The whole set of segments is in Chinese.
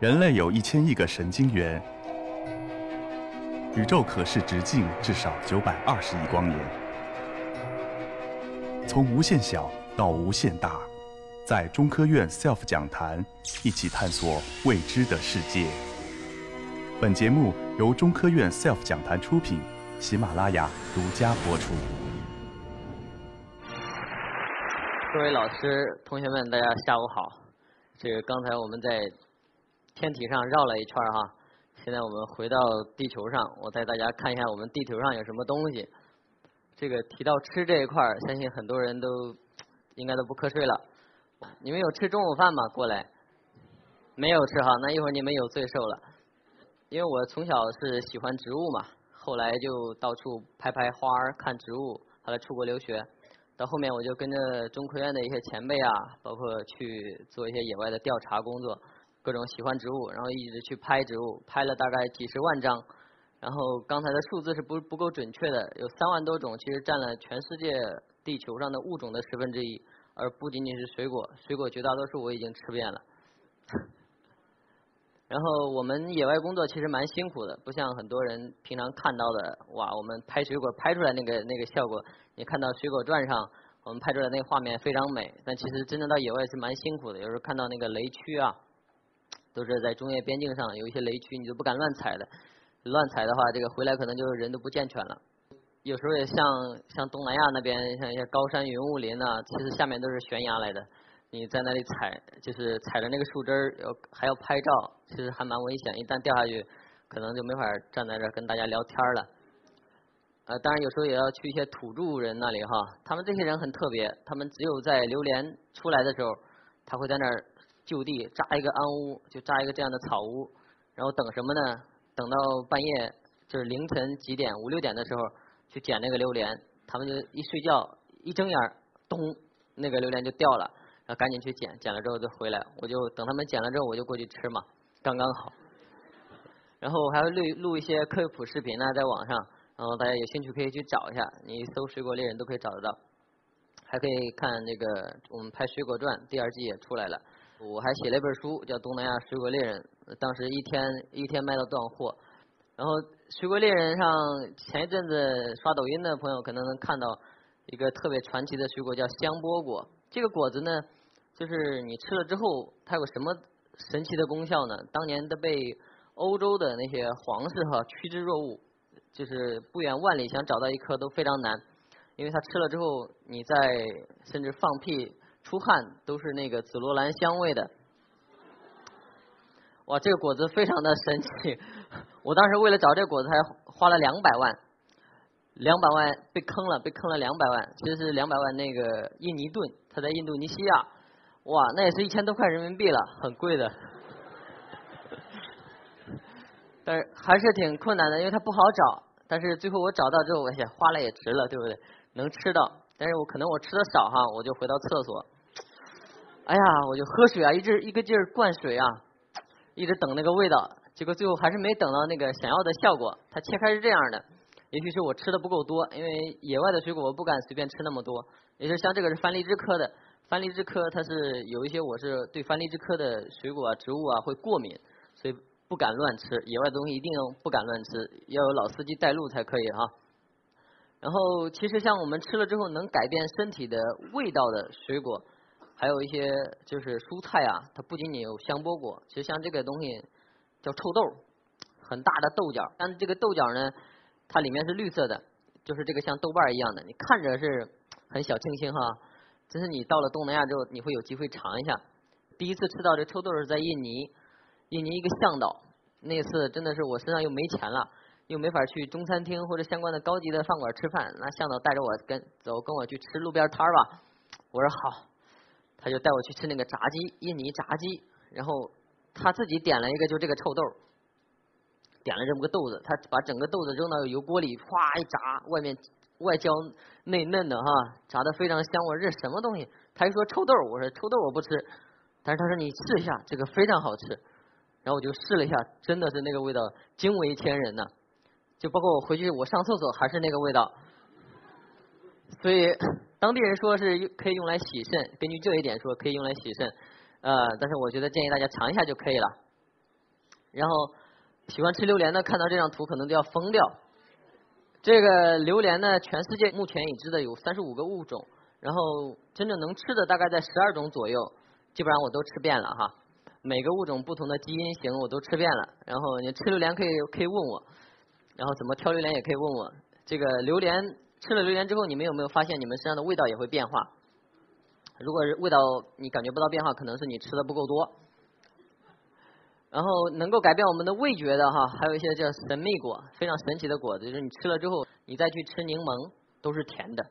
人类有一千亿个神经元，宇宙可视直径至少九百二十亿光年。从无限小到无限大，在中科院 SELF 讲坛一起探索未知的世界。本节目由中科院 SELF 讲坛出品，喜马拉雅独家播出。各位老师、同学们，大家下午好。这个刚才我们在天体上绕了一圈哈，现在我们回到地球上，我带大家看一下我们地球上有什么东西。这个提到吃这一块儿，相信很多人都应该都不瞌睡了。你们有吃中午饭吗？过来，没有吃哈，那一会儿你们有罪受了。因为我从小是喜欢植物嘛，后来就到处拍拍花儿、看植物，后来出国留学。到后面我就跟着中科院的一些前辈啊，包括去做一些野外的调查工作，各种喜欢植物，然后一直去拍植物，拍了大概几十万张。然后刚才的数字是不不够准确的，有三万多种，其实占了全世界地球上的物种的十分之一，而不仅仅是水果，水果绝大多数我已经吃遍了。然后我们野外工作其实蛮辛苦的，不像很多人平常看到的，哇，我们拍水果拍出来那个那个效果，你看到水果传上我们拍出来那个画面非常美，但其实真正到野外是蛮辛苦的，有时候看到那个雷区啊，都是在中越边境上有一些雷区，你都不敢乱踩的，乱踩的话，这个回来可能就人都不健全了。有时候也像像东南亚那边，像一些高山云雾林啊，其实下面都是悬崖来的。你在那里踩，就是踩着那个树枝儿，要还要拍照，其实还蛮危险。一旦掉下去，可能就没法站在这儿跟大家聊天了。呃，当然有时候也要去一些土著人那里哈，他们这些人很特别，他们只有在榴莲出来的时候，他会在那儿就地扎一个安屋，就扎一个这样的草屋，然后等什么呢？等到半夜，就是凌晨几点，五六点的时候去捡那个榴莲，他们就一睡觉，一睁眼，咚，那个榴莲就掉了。然后赶紧去捡，捡了之后就回来，我就等他们捡了之后，我就过去吃嘛，刚刚好。然后我还会录录一些科普视频呢，在网上，然后大家有兴趣可以去找一下，你搜“水果猎人”都可以找得到。还可以看那个我们拍《水果传》第二季也出来了，我还写了一本书叫《东南亚水果猎人》，当时一天一天卖到断货。然后《水果猎人》上前一阵子刷抖音的朋友可能能看到一个特别传奇的水果叫香波果，这个果子呢。就是你吃了之后，它有什么神奇的功效呢？当年都被欧洲的那些皇室哈趋之若鹜，就是不远万里想找到一颗都非常难，因为它吃了之后，你在甚至放屁出汗都是那个紫罗兰香味的。哇，这个果子非常的神奇，我当时为了找这个果子还花了两百万，两百万被坑了，被坑了两百万，其实是两百万那个印尼盾，它在印度尼西亚。哇，那也是一千多块人民币了，很贵的。但是还是挺困难的，因为它不好找。但是最后我找到之后，我想花了也值了，对不对？能吃到。但是我可能我吃的少哈，我就回到厕所。哎呀，我就喝水啊，一直一个劲儿灌水啊，一直等那个味道。结果最后还是没等到那个想要的效果。它切开是这样的，也许是我吃的不够多，因为野外的水果我不敢随便吃那么多。也是像这个是番荔枝科的。番荔枝科它是有一些，我是对番荔枝科的水果啊、植物啊会过敏，所以不敢乱吃。野外东西一定不敢乱吃，要有老司机带路才可以哈。然后其实像我们吃了之后能改变身体的味道的水果，还有一些就是蔬菜啊，它不仅仅有香波果，其实像这个东西叫臭豆，很大的豆角，但这个豆角呢，它里面是绿色的，就是这个像豆瓣一样的，你看着是很小清新哈。真是你到了东南亚之后，你会有机会尝一下。第一次吃到这臭豆是在印尼，印尼一个向导。那次真的是我身上又没钱了，又没法去中餐厅或者相关的高级的饭馆吃饭。那向导带着我跟走，跟我去吃路边摊儿吧。我说好，他就带我去吃那个炸鸡，印尼炸鸡。然后他自己点了一个，就这个臭豆，点了这么个豆子，他把整个豆子扔到油锅里，哗一炸，外面。外焦内嫩的哈，炸的非常香。我说这什么东西？他一说臭豆，我说臭豆我不吃。但是他说你试一下，这个非常好吃。然后我就试了一下，真的是那个味道惊为天人呐。就包括我回去我上厕所还是那个味道。所以当地人说是可以用来洗肾，根据这一点说可以用来洗肾。呃，但是我觉得建议大家尝一下就可以了。然后喜欢吃榴莲的看到这张图可能都要疯掉。这个榴莲呢，全世界目前已知的有三十五个物种，然后真正能吃的大概在十二种左右，基本上我都吃遍了哈。每个物种不同的基因型我都吃遍了，然后你吃榴莲可以可以问我，然后怎么挑榴莲也可以问我。这个榴莲吃了榴莲之后，你们有没有发现你们身上的味道也会变化？如果味道你感觉不到变化，可能是你吃的不够多。然后能够改变我们的味觉的哈，还有一些叫神秘果，非常神奇的果子，就是你吃了之后，你再去吃柠檬都是甜的，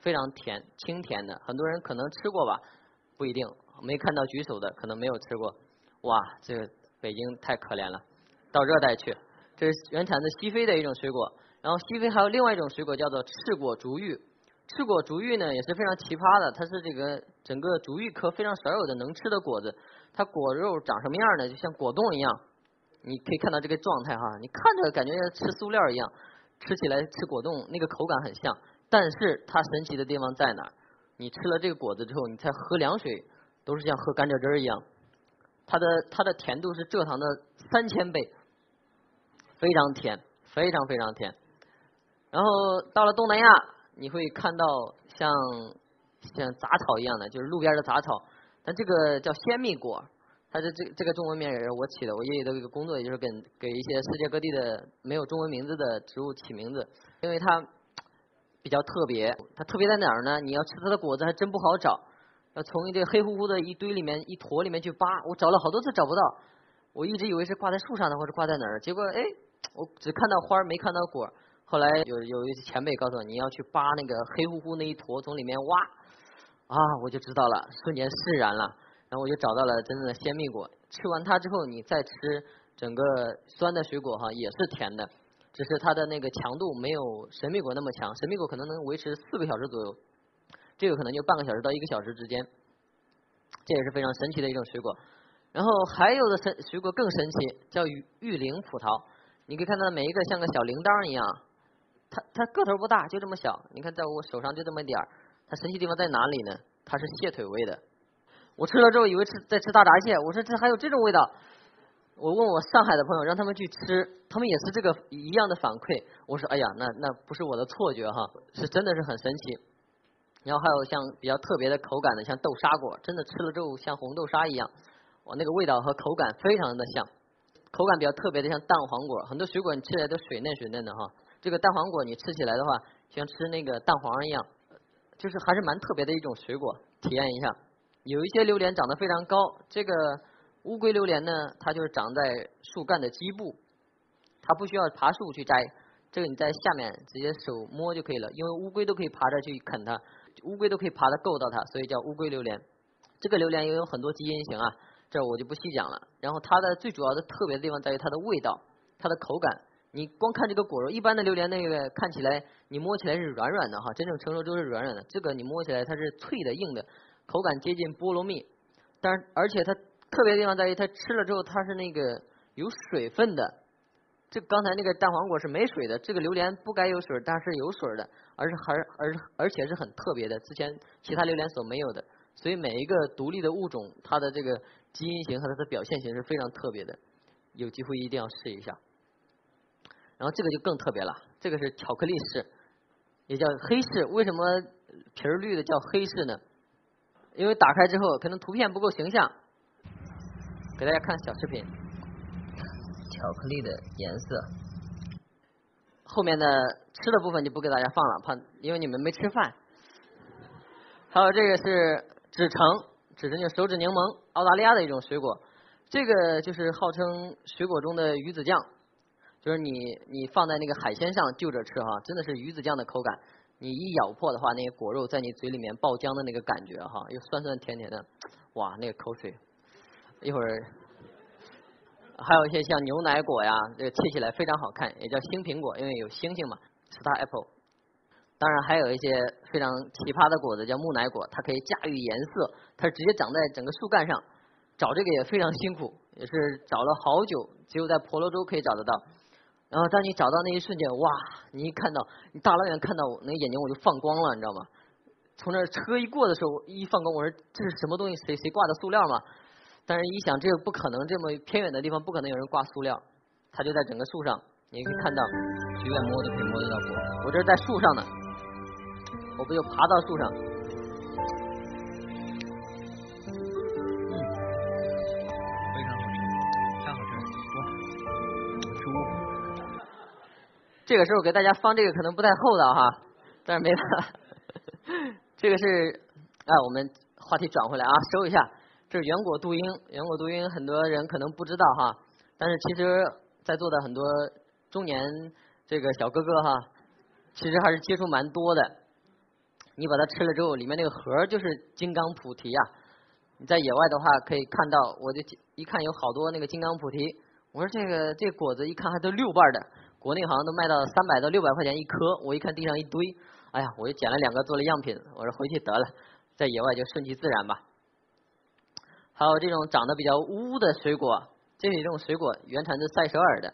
非常甜，清甜的。很多人可能吃过吧，不一定，没看到举手的可能没有吃过。哇，这个北京太可怜了，到热带去。这是原产自西非的一种水果，然后西非还有另外一种水果叫做赤果竹芋。赤果竹芋呢也是非常奇葩的，它是这个整个竹芋科非常少有的能吃的果子。它果肉长什么样呢？就像果冻一样，你可以看到这个状态哈，你看着感觉像吃塑料一样，吃起来吃果冻那个口感很像。但是它神奇的地方在哪？你吃了这个果子之后，你再喝凉水都是像喝甘蔗汁儿一样。它的它的甜度是蔗糖的三千倍，非常甜，非常非常甜。然后到了东南亚。你会看到像像杂草一样的，就是路边的杂草。但这个叫鲜蜜果，它的这这个中文名也是我起的。我爷爷的一个工作，也就是给给一些世界各地的没有中文名字的植物起名字，因为它比较特别。它特别在哪儿呢？你要吃它的果子还真不好找，要从一个黑乎乎的一堆里面一坨里面去扒。我找了好多次找不到，我一直以为是挂在树上的或者挂在哪儿，结果哎，我只看到花没看到果。后来有有一前辈告诉我，你要去扒那个黑乎乎那一坨，从里面挖啊，我就知道了，瞬间释然了。然后我就找到了真正的鲜蜜果。吃完它之后，你再吃整个酸的水果哈，也是甜的，只是它的那个强度没有神秘果那么强。神秘果可能能维持四个小时左右，这个可能就半个小时到一个小时之间。这也是非常神奇的一种水果。然后还有的神水果更神奇，叫玉玉灵葡萄。你可以看到每一个像个小铃铛一样。它它个头不大，就这么小。你看，在我手上就这么点儿。它神奇地方在哪里呢？它是蟹腿味的。我吃了之后以为吃在吃大闸蟹，我说这还有这种味道。我问我上海的朋友，让他们去吃，他们也是这个一样的反馈。我说哎呀，那那不是我的错觉哈，是真的是很神奇。然后还有像比较特别的口感的，像豆沙果，真的吃了之后像红豆沙一样，我那个味道和口感非常的像。口感比较特别的像蛋黄果，很多水果你吃起来都水嫩水嫩的哈。这个蛋黄果你吃起来的话，像吃那个蛋黄一样，就是还是蛮特别的一种水果，体验一下。有一些榴莲长得非常高，这个乌龟榴莲呢，它就是长在树干的基部，它不需要爬树去摘，这个你在下面直接手摸就可以了，因为乌龟都可以爬着去啃它，乌龟都可以爬得够到它，所以叫乌龟榴莲。这个榴莲也有很多基因型啊，这我就不细讲了。然后它的最主要的特别的地方在于它的味道，它的口感。你光看这个果肉，一般的榴莲那个看起来，你摸起来是软软的哈，真正成熟都是软软的。这个你摸起来它是脆的、硬的，口感接近菠萝蜜。但是而且它特别的地方在于，它吃了之后它是那个有水分的。这刚才那个蛋黄果是没水的，这个榴莲不该有水，但是有水的，而是还而而且是很特别的，之前其他榴莲所没有的。所以每一个独立的物种，它的这个基因型和它的表现型是非常特别的。有机会一定要试一下。然后这个就更特别了，这个是巧克力柿，也叫黑柿。为什么皮儿绿的叫黑柿呢？因为打开之后可能图片不够形象，给大家看小视频。巧克力的颜色，后面的吃的部分就不给大家放了，怕因为你们没吃饭。还有这个是纸橙，纸橙就是手指柠檬，澳大利亚的一种水果。这个就是号称水果中的鱼子酱。就是你你放在那个海鲜上就着吃哈，真的是鱼子酱的口感。你一咬破的话，那个果肉在你嘴里面爆浆的那个感觉哈，又酸酸甜甜的，哇，那个口水。一会儿还有一些像牛奶果呀，这个切起来非常好看，也叫星苹果，因为有星星嘛，star apple。当然还有一些非常奇葩的果子，叫木乃果，它可以驾驭颜色，它是直接长在整个树干上。找这个也非常辛苦，也是找了好久，只有在婆罗洲可以找得到。然后当你找到那一瞬间，哇！你一看到，你大老远看到我，那眼睛我就放光了，你知道吗？从那车一过的时候，一放光，我说这是什么东西？谁谁挂的塑料吗？但是，一想这个不可能，这么偏远的地方不可能有人挂塑料，它就在整个树上，你可以看到，随便摸都可以摸得到果。我这是在树上呢，我不就爬到树上？嗯，非常好吃，太好吃，哇，这个时候给大家放这个可能不太厚道哈，但是没办法，这个是哎，我们话题转回来啊，收一下。这是圆果杜英，圆果杜英很多人可能不知道哈，但是其实在座的很多中年这个小哥哥哈，其实还是接触蛮多的。你把它吃了之后，里面那个核就是金刚菩提呀。你在野外的话可以看到，我就一看有好多那个金刚菩提。我说这个这果子一看还都六瓣的，国内好像都卖到三百到六百块钱一颗。我一看地上一堆，哎呀，我就捡了两个做了样品。我说回去得了，在野外就顺其自然吧。还有这种长得比较污的水果，这里这种水果原产自塞舌尔的，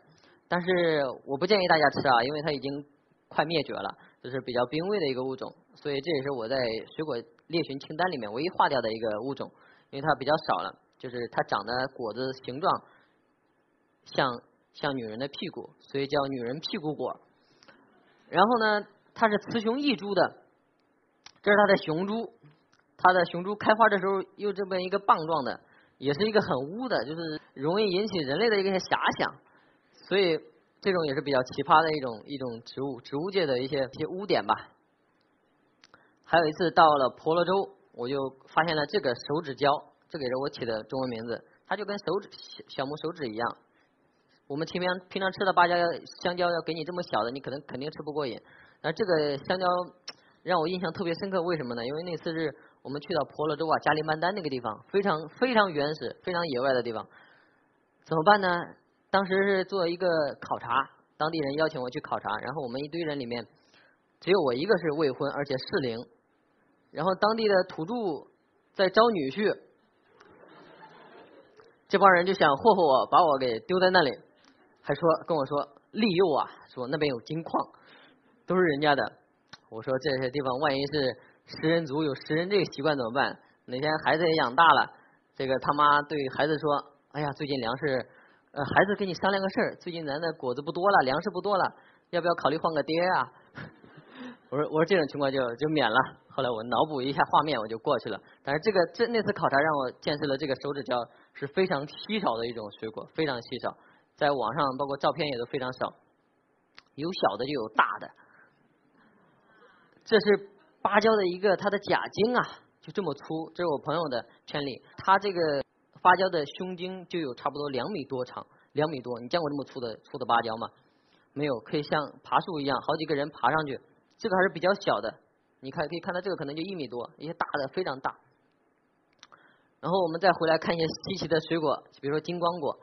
但是我不建议大家吃啊，因为它已经快灭绝了，就是比较濒危的一个物种，所以这也是我在水果猎寻清单里面唯一划掉的一个物种，因为它比较少了，就是它长的果子形状像像女人的屁股，所以叫女人屁股果。然后呢，它是雌雄异株的，这是它的雄株。它的雄株开花的时候又这么一个棒状的，也是一个很污的，就是容易引起人类的一些遐想，所以这种也是比较奇葩的一种一种植物，植物界的一些一些污点吧。还有一次到了婆罗洲，我就发现了这个手指蕉，这个也是我起的中文名字，它就跟手指小小拇手指一样。我们平常平常吃的芭蕉香蕉要给你这么小的，你可能肯定吃不过瘾。那这个香蕉让我印象特别深刻，为什么呢？因为那次是。我们去到婆罗洲啊，加里曼丹那个地方，非常非常原始、非常野外的地方，怎么办呢？当时是做一个考察，当地人邀请我去考察，然后我们一堆人里面，只有我一个是未婚而且适龄，然后当地的土著在招女婿，这帮人就想霍霍我，把我给丢在那里，还说跟我说利诱啊，说那边有金矿，都是人家的，我说这些地方万一是。食人族有食人这个习惯怎么办？哪天孩子也养大了，这个他妈对孩子说：“哎呀，最近粮食，孩子跟你商量个事儿，最近咱的果子不多了，粮食不多了，要不要考虑换个爹啊？” 我说我说这种情况就就免了。后来我脑补一下画面，我就过去了。但是这个这那次考察让我见识了这个手指蕉是非常稀少的一种水果，非常稀少，在网上包括照片也都非常少，有小的就有大的，这是。芭蕉的一个它的假茎啊，就这么粗，这是我朋友的圈里，它这个芭蕉的胸茎就有差不多两米多长，两米多，你见过这么粗的粗的芭蕉吗？没有，可以像爬树一样，好几个人爬上去。这个还是比较小的，你看可以看到这个可能就一米多，一些大的非常大。然后我们再回来看一些稀奇的水果，比如说金光果，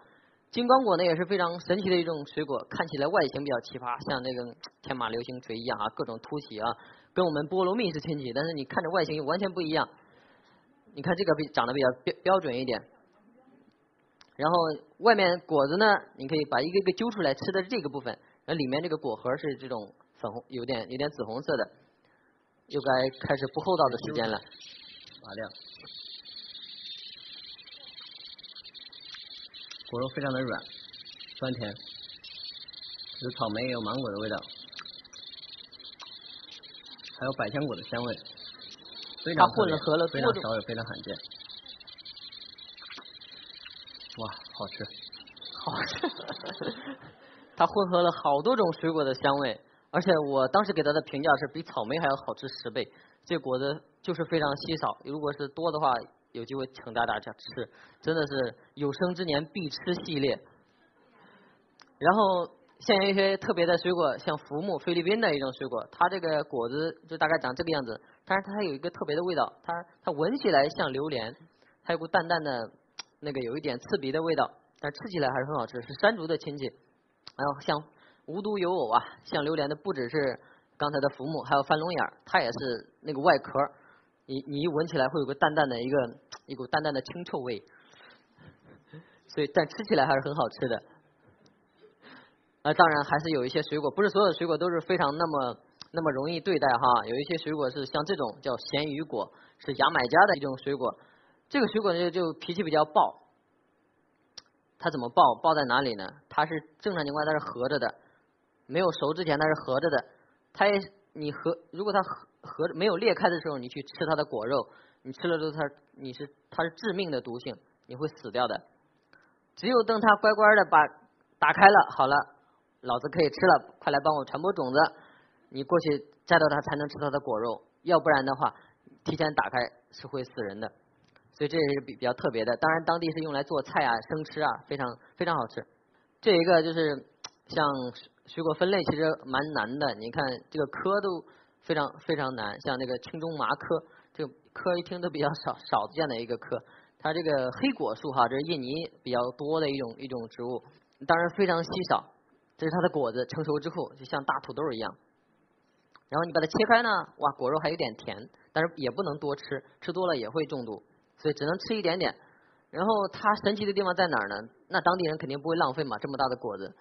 金光果呢也是非常神奇的一种水果，看起来外形比较奇葩，像那个天马流星锤一样啊，各种凸起啊。跟我们菠萝蜜是亲戚，但是你看着外形又完全不一样。你看这个比长得比较标标准一点，然后外面果子呢，你可以把一个个揪出来吃的这个部分，那里面这个果核是这种粉红，有点有点紫红色的。又该开始不厚道的时间了。马亮。果肉非常的软，酸甜，有草莓也有芒果的味道。还有百香果的香味，它混了合了非常少也非常罕见。哇，好吃，好吃！它混合了好多种水果的香味，而且我当时给它的评价是比草莓还要好吃十倍。这果子就是非常稀少，如果是多的话，有机会请大家吃，真的是有生之年必吃系列。然后。像一些特别的水果，像浮木，菲律宾的一种水果，它这个果子就大概长这个样子，但是它还有一个特别的味道，它它闻起来像榴莲，它有股淡淡的那个有一点刺鼻的味道，但吃起来还是很好吃，是山竹的亲戚。然后像无独有偶啊，像榴莲的不只是刚才的浮木，还有翻龙眼，它也是那个外壳，你你一闻起来会有个淡淡的一个一股淡淡的清臭味，所以但吃起来还是很好吃的。那当然还是有一些水果，不是所有的水果都是非常那么那么容易对待哈。有一些水果是像这种叫咸鱼果，是牙买加的一种水果。这个水果呢就脾气比较暴，它怎么爆？爆在哪里呢？它是正常情况它是合着的，没有熟之前它是合着的。它也你合，如果它合合没有裂开的时候，你去吃它的果肉，你吃了之后它你是它是致命的毒性，你会死掉的。只有等它乖乖的把打开了，好了，老子可以吃了，快来帮我传播种子，你过去摘到它才能吃它的果肉，要不然的话，提前打开是会死人的。所以这也是比比较特别的，当然当地是用来做菜啊、生吃啊，非常非常好吃。这一个就是像水果分类其实蛮难的，你看这个科都非常非常难，像那个青中麻科，这个科一听都比较少少见的一个科。它这个黑果树哈，这是印尼比较多的一种一种植物，当然非常稀少。这是它的果子成熟之后就像大土豆一样，然后你把它切开呢，哇，果肉还有点甜，但是也不能多吃，吃多了也会中毒。所以只能吃一点点，然后它神奇的地方在哪儿呢？那当地人肯定不会浪费嘛，这么大的果子，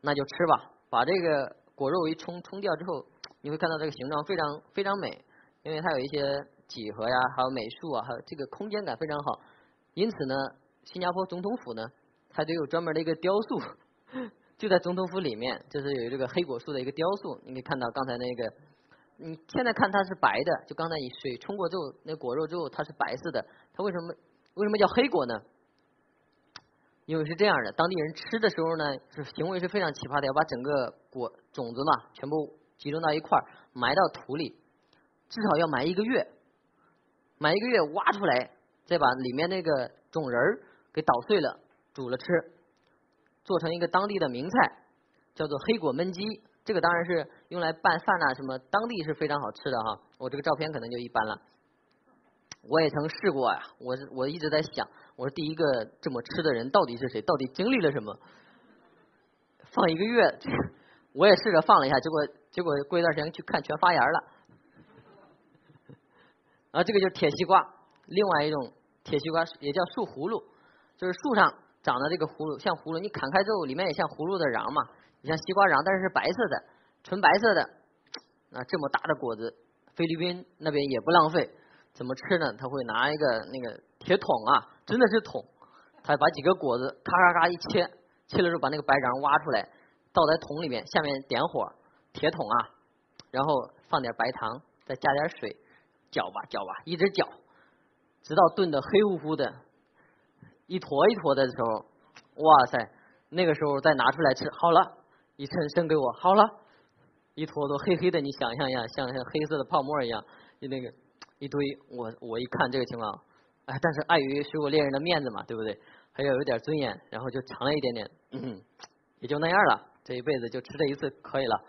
那就吃吧。把这个果肉一冲冲掉之后，你会看到这个形状非常非常美，因为它有一些几何呀，还有美术啊，还有这个空间感非常好。因此呢，新加坡总统府呢，它就有专门的一个雕塑，就在总统府里面，就是有这个黑果树的一个雕塑。你可以看到刚才那个。你现在看它是白的，就刚才你水冲过之后，那果肉之后它是白色的，它为什么为什么叫黑果呢？因为是这样的，当地人吃的时候呢，是行为是非常奇葩的，要把整个果种子嘛全部集中到一块儿，埋到土里，至少要埋一个月，埋一个月挖出来，再把里面那个种仁儿给捣碎了煮了吃，做成一个当地的名菜，叫做黑果焖鸡。这个当然是用来拌饭呐，什么当地是非常好吃的哈。我这个照片可能就一般了。我也曾试过呀，我我一直在想，我说第一个这么吃的人到底是谁？到底经历了什么？放一个月，我也试着放了一下，结果结果过一段时间去看全发芽了。啊，这个就是铁西瓜，另外一种铁西瓜也叫树葫芦，就是树上长的这个葫芦，像葫芦，你砍开之后里面也像葫芦的瓤嘛。你像西瓜瓤，但是是白色的，纯白色的，啊，这么大的果子，菲律宾那边也不浪费，怎么吃呢？他会拿一个那个铁桶啊，真的是桶，他把几个果子咔咔咔一切，切了之后把那个白瓤挖出来，倒在桶里面，下面点火，铁桶啊，然后放点白糖，再加点水，搅吧搅吧，一直搅，直到炖的黑乎乎的，一坨一坨的时候，哇塞，那个时候再拿出来吃，好了。一称生给我好了，一坨坨黑黑的，你想象一下，像像黑色的泡沫一样，就那个一堆，我我一看这个情况，哎，但是碍于水果猎人的面子嘛，对不对？还要有点尊严，然后就尝了一点点，嗯，也就那样了，这一辈子就吃这一次可以了。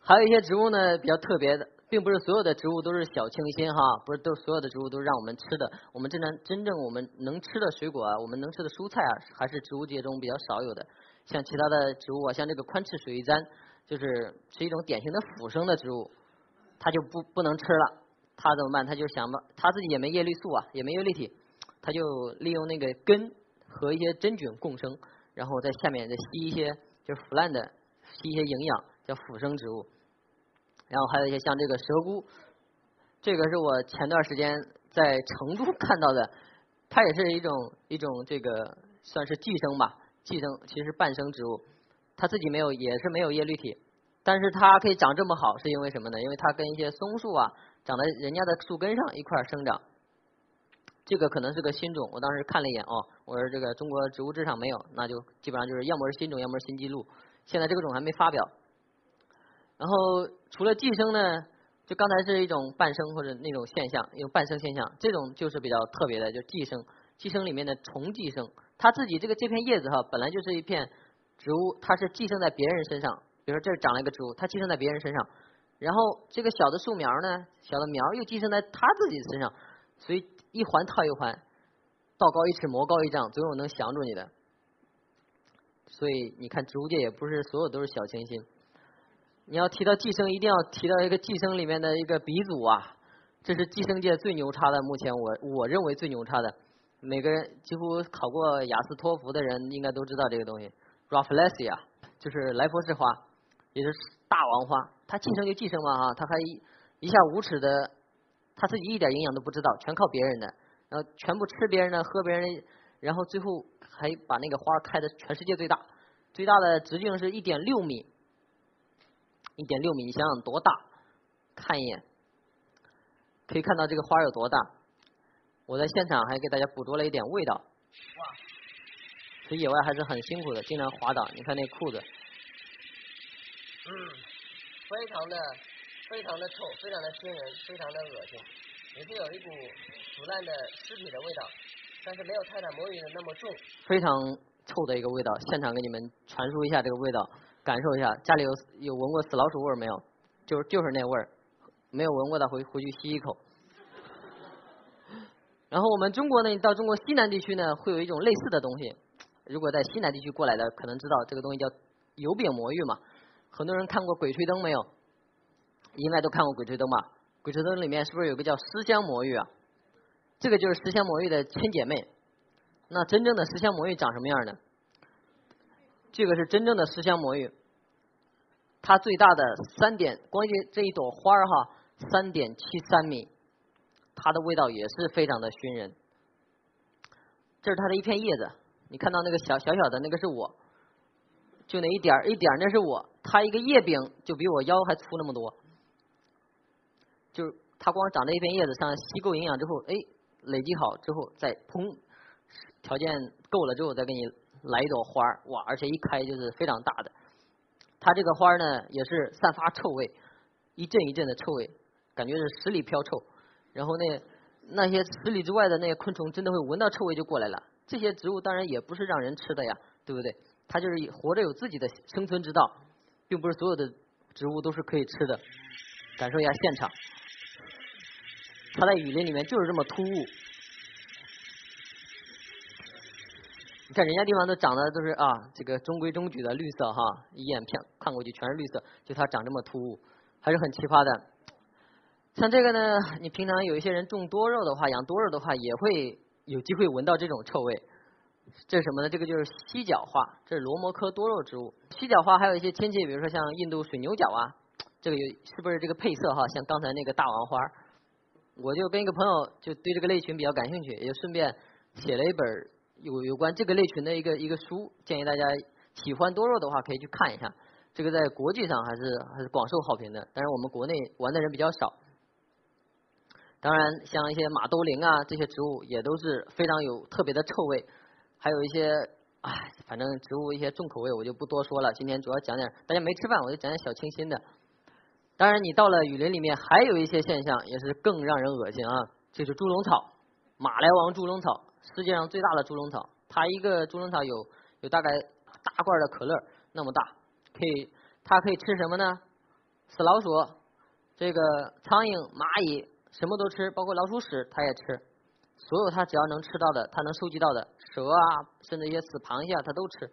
还有一些植物呢，比较特别的，并不是所有的植物都是小清新哈，不是都所有的植物都是让我们吃的。我们真正真正我们能吃的水果啊，我们能吃的蔬菜啊，还是植物界中比较少有的。像其他的植物啊，像这个宽翅水玉簪，就是是一种典型的腐生的植物，它就不不能吃了。它怎么办？它就想吧，它自己也没叶绿素啊，也没叶绿体，它就利用那个根和一些真菌共生，然后在下面再吸一些就是腐烂的，吸一些营养，叫腐生植物。然后还有一些像这个蛇菇，这个是我前段时间在成都看到的，它也是一种一种这个算是寄生吧。寄生其实半生植物，它自己没有也是没有叶绿体，但是它可以长这么好，是因为什么呢？因为它跟一些松树啊长在人家的树根上一块生长。这个可能是个新种，我当时看了一眼哦，我说这个中国植物志上没有，那就基本上就是要么是新种，要么是新纪录。现在这个种还没发表。然后除了寄生呢，就刚才是一种半生或者那种现象，一种半生现象，这种就是比较特别的，就寄生。寄生里面的虫寄生，它自己这个这片叶子哈，本来就是一片植物，它是寄生在别人身上。比如说这长了一个植物，它寄生在别人身上，然后这个小的树苗呢，小的苗又寄生在它自己身上，所以一环套一环，道高一尺，魔高一丈，总有能降住你的。所以你看，植物界也不是所有都是小清新。你要提到寄生，一定要提到一个寄生里面的一个鼻祖啊，这是寄生界最牛叉的，目前我我认为最牛叉的。每个人几乎考过雅思托福的人应该都知道这个东西，Rafflesia 就是莱佛士花，也是大王花。它寄生就寄生嘛哈，它还一下无耻的，它自己一点营养都不知道，全靠别人的，然后全部吃别人的，喝别人的然后最后还把那个花开的全世界最大，最大的直径是一点六米，一点六米，你想想多大？看一眼，可以看到这个花有多大。我在现场还给大家捕捉了一点味道。哇！在野外还是很辛苦的，经常滑倒。你看那裤子。嗯，非常的非常的臭，非常的熏人，非常的恶心，也是有一股腐烂的尸体的味道。但是没有泰坦魔芋的那么重，非常臭的一个味道。现场给你们传输一下这个味道，感受一下。家里有有闻过死老鼠味没有？就是就是那味儿，没有闻过的回回去吸一口。然后我们中国呢，到中国西南地区呢，会有一种类似的东西。如果在西南地区过来的，可能知道这个东西叫油饼魔芋嘛。很多人看过《鬼吹灯》没有？应该都看过《鬼吹灯》吧？《鬼吹灯》里面是不是有个叫尸香魔芋啊？这个就是十香魔芋的亲姐妹。那真正的十香魔芋长什么样呢？这个是真正的十香魔芋，它最大的三点，光这这一朵花哈，三点七三米，它的味道也是非常的熏人。这是它的一片叶子，你看到那个小小小的那个是我，就那一点一点那是我，它一个叶柄就比我腰还粗那么多，就是它光长这一片叶子上吸够营养之后，哎。累积好之后，再砰，条件够了之后，再给你来一朵花儿，哇！而且一开就是非常大的。它这个花儿呢，也是散发臭味，一阵一阵的臭味，感觉是十里飘臭。然后那那些十里之外的那些昆虫，真的会闻到臭味就过来了。这些植物当然也不是让人吃的呀，对不对？它就是活着有自己的生存之道，并不是所有的植物都是可以吃的。感受一下现场。它在雨林里面就是这么突兀，你看人家地方都长得都是啊，这个中规中矩的绿色哈，一眼片看过去全是绿色，就它长这么突兀，还是很奇葩的。像这个呢，你平常有一些人种多肉的话，养多肉的话，也会有机会闻到这种臭味。这是什么呢？这个就是犀角花，这是罗摩科多肉植物。犀角花还有一些亲戚，比如说像印度水牛角啊，这个有是不是这个配色哈？像刚才那个大王花。我就跟一个朋友就对这个类群比较感兴趣，也就顺便写了一本有有关这个类群的一个一个书，建议大家喜欢多肉的话可以去看一下。这个在国际上还是还是广受好评的，但是我们国内玩的人比较少。当然，像一些马兜铃啊这些植物也都是非常有特别的臭味，还有一些唉，反正植物一些重口味我就不多说了。今天主要讲点大家没吃饭，我就讲点小清新的。当然，你到了雨林里面，还有一些现象也是更让人恶心啊！就是猪笼草，马来王猪笼草，世界上最大的猪笼草。它一个猪笼草有有大概大罐的可乐那么大，可以它可以吃什么呢？死老鼠，这个苍蝇、蚂蚁什么都吃，包括老鼠屎它也吃。所有它只要能吃到的，它能收集到的蛇啊，甚至一些死螃蟹它都吃。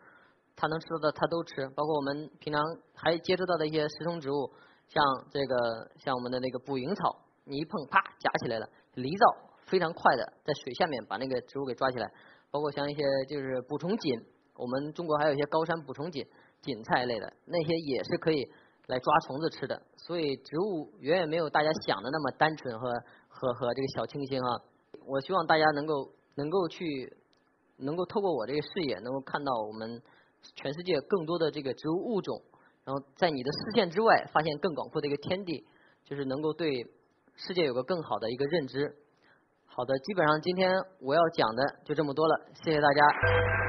它能吃到的它都吃，包括我们平常还接触到的一些食虫植物。像这个，像我们的那个捕蝇草，你一碰，啪，夹起来了。狸藻非常快的在水下面把那个植物给抓起来。包括像一些就是捕虫锦，我们中国还有一些高山捕虫锦，锦菜类的那些也是可以来抓虫子吃的。所以植物远远没有大家想的那么单纯和和和这个小清新啊。我希望大家能够能够去能够透过我这个视野，能够看到我们全世界更多的这个植物物种。然后在你的视线之外，发现更广阔的一个天地，就是能够对世界有个更好的一个认知。好的，基本上今天我要讲的就这么多了，谢谢大家。